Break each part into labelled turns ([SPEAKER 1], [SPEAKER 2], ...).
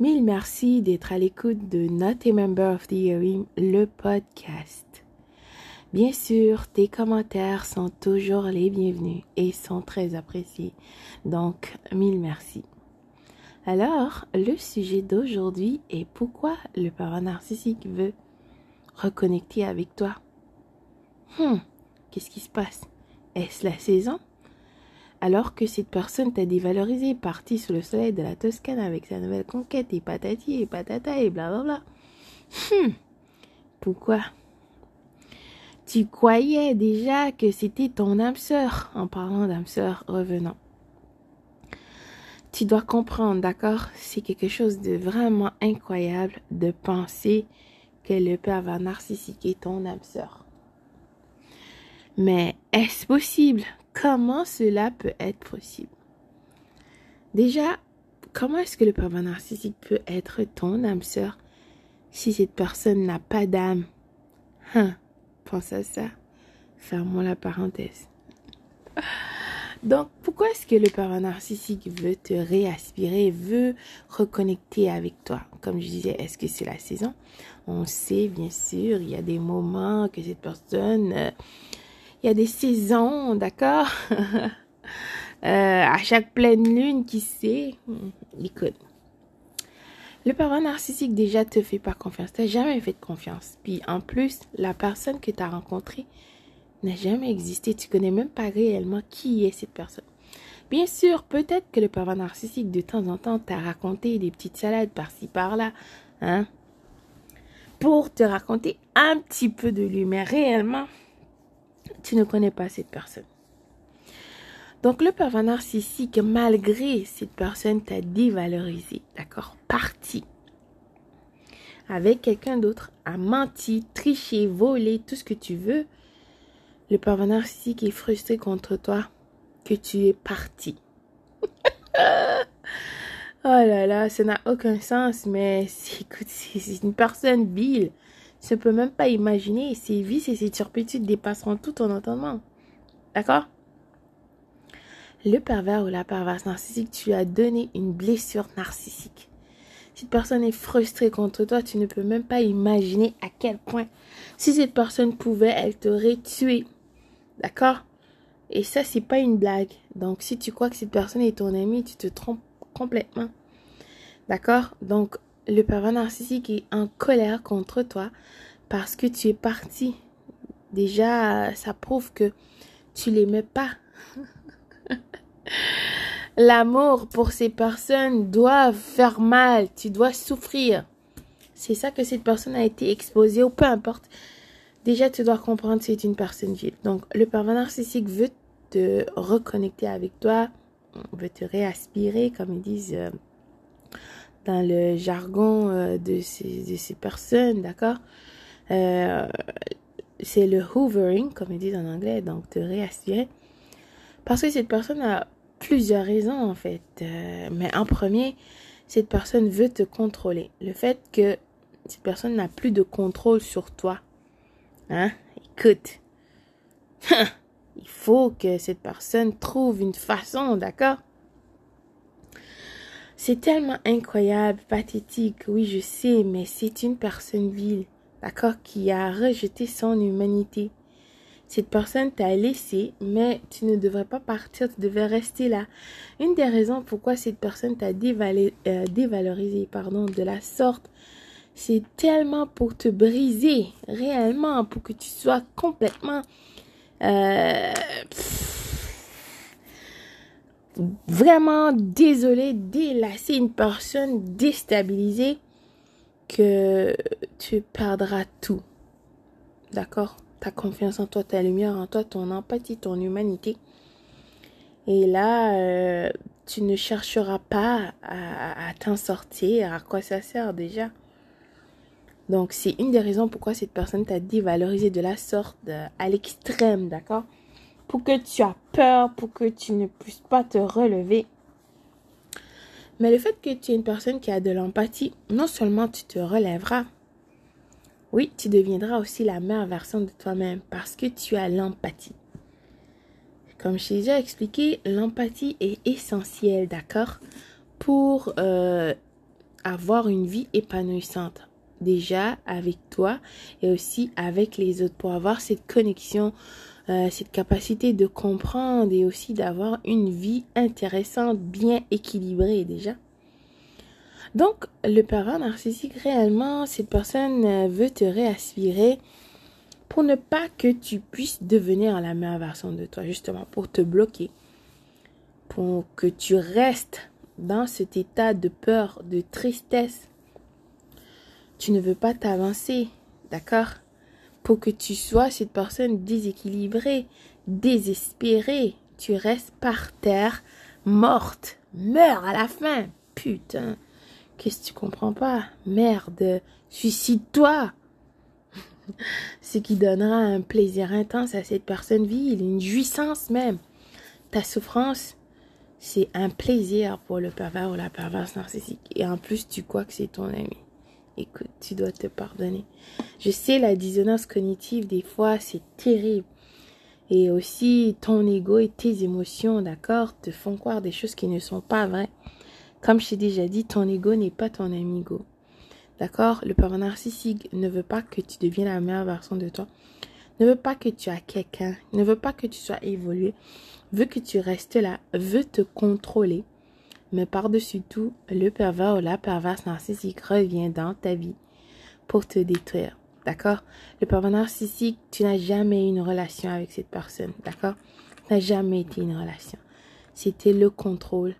[SPEAKER 1] Mille merci d'être à l'écoute de Not a Member of the Hearing, le podcast. Bien sûr, tes commentaires sont toujours les bienvenus et sont très appréciés. Donc, mille merci. Alors, le sujet d'aujourd'hui est pourquoi le parent narcissique veut reconnecter avec toi? Hmm, qu'est-ce qui se passe? Est-ce la saison? Alors que cette personne t'a dévalorisé, parti sous le soleil de la Toscane avec sa nouvelle conquête et patati et patata et blablabla. Hum, pourquoi? Tu croyais déjà que c'était ton âme sœur en parlant d'âme sœur revenant. Tu dois comprendre, d'accord? C'est quelque chose de vraiment incroyable de penser que le pervers narcissique est ton âme sœur. Mais est-ce possible? Comment cela peut être possible? Déjà, comment est-ce que le pervers narcissique peut être ton âme sœur si cette personne n'a pas d'âme? Hein, Pense à ça. Fermons la parenthèse. Donc, pourquoi est-ce que le pervers narcissique veut te réaspirer, veut reconnecter avec toi? Comme je disais, est-ce que c'est la saison? On sait, bien sûr, il y a des moments que cette personne... Il y a des saisons, d'accord? Euh, À chaque pleine lune, qui sait? Écoute, le parent narcissique déjà te fait pas confiance. Tu n'as jamais fait de confiance. Puis en plus, la personne que tu as rencontrée n'a jamais existé. Tu connais même pas réellement qui est cette personne. Bien sûr, peut-être que le parent narcissique de temps en temps t'a raconté des petites salades par-ci par-là, hein, pour te raconter un petit peu de lui, mais réellement, tu ne connais pas cette personne. Donc le pervers narcissique, malgré cette personne t'a dévalorisé, d'accord, parti avec quelqu'un d'autre, a menti, triché, volé, tout ce que tu veux, le pervers narcissique est frustré contre toi que tu es parti. oh là là, ça n'a aucun sens, mais c'est une personne vile. Tu ne peux même pas imaginer. Ses vices et ses turpitudes dépasseront tout ton entendement. D'accord? Le pervers ou la perverse narcissique, tu as donné une blessure narcissique. Cette personne est frustrée contre toi, tu ne peux même pas imaginer à quel point. Si cette personne pouvait, elle t'aurait tué. D'accord? Et ça, c'est pas une blague. Donc, si tu crois que cette personne est ton ami, tu te trompes complètement. D'accord? Donc, le pervers narcissique est en colère contre toi parce que tu es parti. Déjà, ça prouve que tu l'aimais pas. L'amour pour ces personnes doit faire mal, tu dois souffrir. C'est ça que cette personne a été exposée ou peu importe. Déjà, tu dois comprendre c'est une personne vive. Donc, le pervers narcissique veut te reconnecter avec toi, veut te réaspirer, comme ils disent euh, dans le jargon euh, de, ces, de ces personnes, d'accord? Euh, C'est le hoovering, comme ils disent en anglais, donc te réaspirer. Parce que cette personne a plusieurs raisons, en fait. Euh, mais en premier, cette personne veut te contrôler. Le fait que cette personne n'a plus de contrôle sur toi. Hein? Écoute. Il faut que cette personne trouve une façon, d'accord? C'est tellement incroyable, pathétique, oui je sais, mais c'est une personne vile, d'accord, qui a rejeté son humanité. Cette personne t'a laissé, mais tu ne devrais pas partir, tu devais rester là. Une des raisons pourquoi cette personne t'a euh, dévalorisé pardon, de la sorte, c'est tellement pour te briser, réellement, pour que tu sois complètement... Euh, vraiment désolé, délassé, une personne déstabilisée, que tu perdras tout. D'accord? Ta confiance en toi, ta lumière en toi, ton empathie, ton humanité. Et là, euh, tu ne chercheras pas à, t'en sortir. À quoi ça sert déjà Donc, c'est une des raisons pourquoi cette personne t'a dévalorisé de la sorte, à l'extrême, d'accord? Pour que tu as peur, pour que tu ne puisses pas te relever. Mais le fait que tu es une personne qui a de l'empathie, non seulement tu te relèveras, oui, tu deviendras aussi la meilleure version de toi-même parce que tu as l'empathie. Comme je t'ai déjà expliqué, l'empathie est essentielle, d'accord, pour euh, avoir une vie épanouissante. Déjà avec toi et aussi avec les autres pour avoir cette connexion, euh, cette capacité de comprendre et aussi d'avoir une vie intéressante, bien équilibrée déjà. Donc, le pervers narcissique, réellement, cette personne euh, veut te réaspirer pour ne pas que tu puisses devenir la meilleure version de toi, justement, pour te bloquer, pour que tu restes dans cet état de peur, de tristesse. Tu ne veux pas t'avancer, d'accord? Pour que tu sois cette personne déséquilibrée, désespérée, tu restes par terre, morte, meurs à la fin. Putain, qu'est-ce que tu comprends pas? Merde, suicide-toi ce qui donnera un plaisir intense à cette personne vile, une jouissance même. Ta souffrance, c'est un plaisir pour le pervers ou la perverse narcissique. Et en plus, tu crois que c'est ton ami. Écoute, tu dois te pardonner. Je sais, la dissonance cognitive, des fois, c'est terrible. Et aussi, ton ego et tes émotions, d'accord, te font croire des choses qui ne sont pas vraies. Comme je t'ai déjà dit, ton ego n'est pas ton amigo. D'accord? Le pervers narcissique ne veut pas que tu deviennes la meilleure version de toi. Ne veut pas que tu as quelqu'un. Ne veut pas que tu sois évolué. Veut que tu restes là. Veut te contrôler. Mais par-dessus tout, le pervers ou la perverse narcissique revient dans ta vie pour te détruire. D'accord? Le pervers narcissique, tu n'as jamais eu une relation avec cette personne. D'accord? N'a jamais été une relation. C'était le contrôle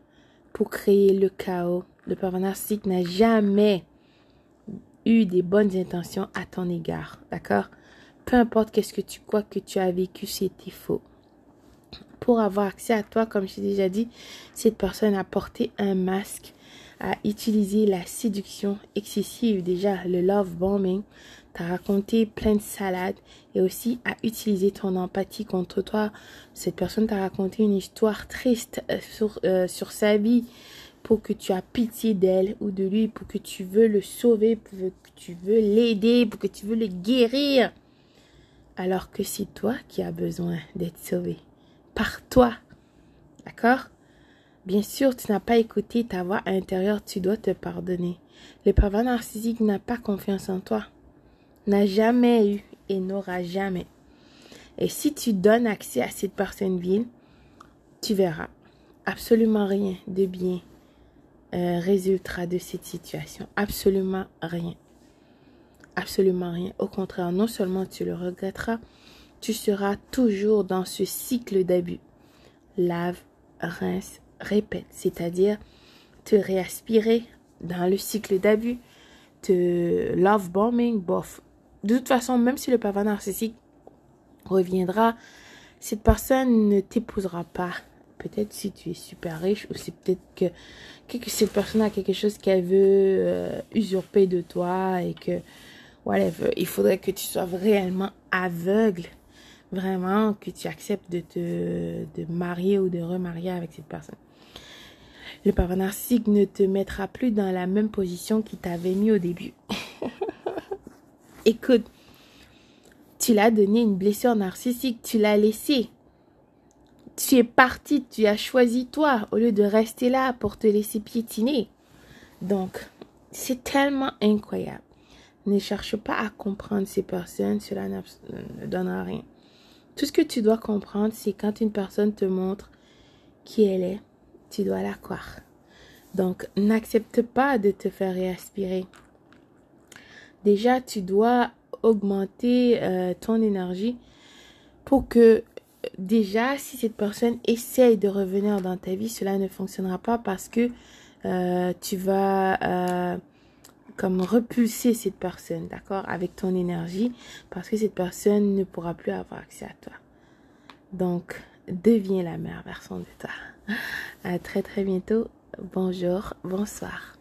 [SPEAKER 1] pour créer le chaos. Le pervers narcissique n'a jamais eu des bonnes intentions à ton égard, d'accord? Peu importe qu'est-ce que tu crois que tu as vécu, c'était faux. Pour avoir accès à toi, comme j'ai déjà dit, cette personne a porté un masque, a utilisé la séduction excessive, déjà le love bombing, t'a raconté plein de salades et aussi a utilisé ton empathie contre toi. Cette personne t'a raconté une histoire triste euh, sur, euh, sur sa vie, pour que tu as pitié d'elle ou de lui, pour que tu veux le sauver, pour que tu veux l'aider, pour que tu veux le guérir. Alors que c'est toi qui as besoin d'être sauvé. Par toi. D'accord? Bien sûr, tu n'as pas écouté ta voix intérieure, tu dois te pardonner. Le pervers narcissique n'a pas confiance en toi. N'a jamais eu et n'aura jamais. Et si tu donnes accès à cette personne vile, tu verras absolument rien de bien euh, résultera de cette situation Absolument rien. Absolument rien. Au contraire, non seulement tu le regretteras, tu seras toujours dans ce cycle d'abus. Lave, rince, répète. C'est-à-dire te réaspirer dans le cycle d'abus, te love bombing, bof. De toute façon, même si le pervers narcissique reviendra, cette personne ne t'épousera pas peut-être si tu es super riche ou c'est peut-être que, que, cette personne a quelque chose qu'elle veut euh, usurper de toi et que whatever, il faudrait que tu sois réellement aveugle, vraiment que tu acceptes de te de marier ou de remarier avec cette personne. Le pervers narcissique ne te mettra plus dans la même position qu'il t'avait mis au début. Écoute, tu l'as donné une blessure narcissique, tu l'as laissé tu es parti, tu as choisi toi au lieu de rester là pour te laisser piétiner. Donc, c'est tellement incroyable. Ne cherche pas à comprendre ces personnes, cela ne donnera rien. Tout ce que tu dois comprendre, c'est quand une personne te montre qui elle est, tu dois la croire. Donc, n'accepte pas de te faire réaspirer. Déjà, tu dois augmenter euh, ton énergie pour que déjà, si cette personne essaye de revenir dans ta vie, cela ne fonctionnera pas parce que euh, tu vas euh, comme repulser cette personne, d'accord, avec ton énergie, parce que cette personne ne pourra plus avoir accès à toi. Donc, deviens la meilleure version de toi. À très très bientôt. Bonjour, bonsoir.